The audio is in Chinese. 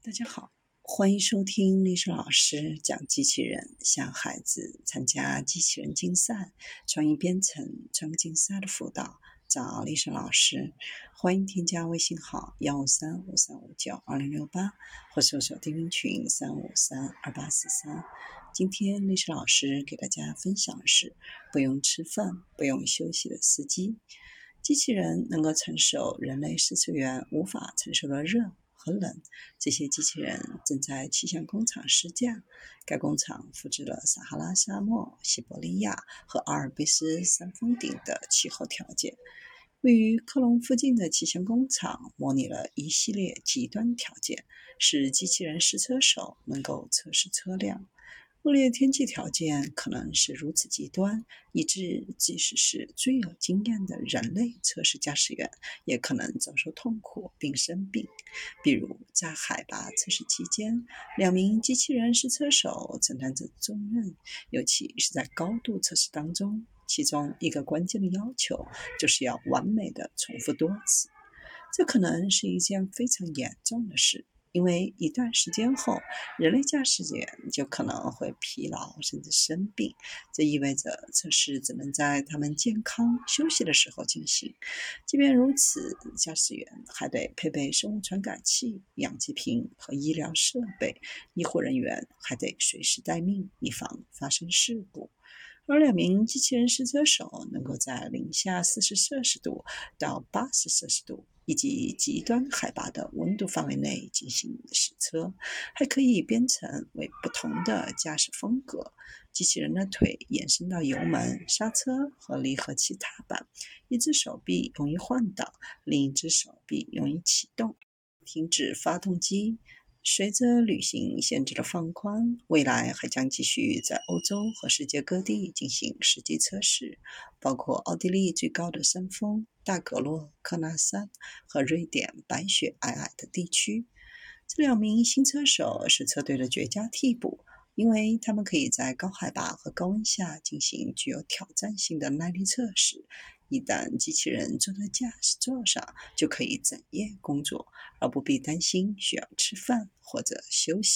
大家好，欢迎收听历史老师讲机器人，向孩子参加机器人竞赛、创意编程、创客竞赛的辅导，找历史老师。欢迎添加微信号幺五三五三五九二零六八，或搜索钉钉群三五三二八四三。今天历史老师给大家分享的是：不用吃饭、不用休息的司机。机器人能够承受人类试车员无法承受的热。很冷，这些机器人正在气象工厂试驾。该工厂复制了撒哈拉沙漠、西伯利亚和阿尔卑斯山峰顶的气候条件。位于科隆附近的气象工厂模拟了一系列极端条件，使机器人试车手能够测试车辆。恶劣天气条件可能是如此极端，以致即使是最有经验的人类测试驾驶员，也可能遭受痛苦并生病。比如，在海拔测试期间，两名机器人试车手承担着重任，尤其是在高度测试当中。其中一个关键的要求就是要完美的重复多次，这可能是一件非常严重的事。因为一段时间后，人类驾驶员就可能会疲劳甚至生病，这意味着测试只能在他们健康休息的时候进行。即便如此，驾驶员还得配备生物传感器、氧气瓶和医疗设备，医护人员还得随时待命，以防发生事故。而两名机器人试车手能够在零下四十摄氏度到八十摄氏度。以及极端海拔的温度范围内进行试车，还可以编程为不同的驾驶风格。机器人的腿延伸到油门、刹车和离合器踏板，一只手臂用于换挡，另一只手臂用于启动、停止发动机。随着旅行限制的放宽，未来还将继续在欧洲和世界各地进行实际测试，包括奥地利最高的山峰大格洛克纳山和瑞典白雪皑皑的地区。这两名新车手是车队的绝佳替补，因为它们可以在高海拔和高温下进行具有挑战性的耐力测试。一旦机器人坐在驾驶座上，就可以整夜工作，而不必担心需要吃饭或者休息。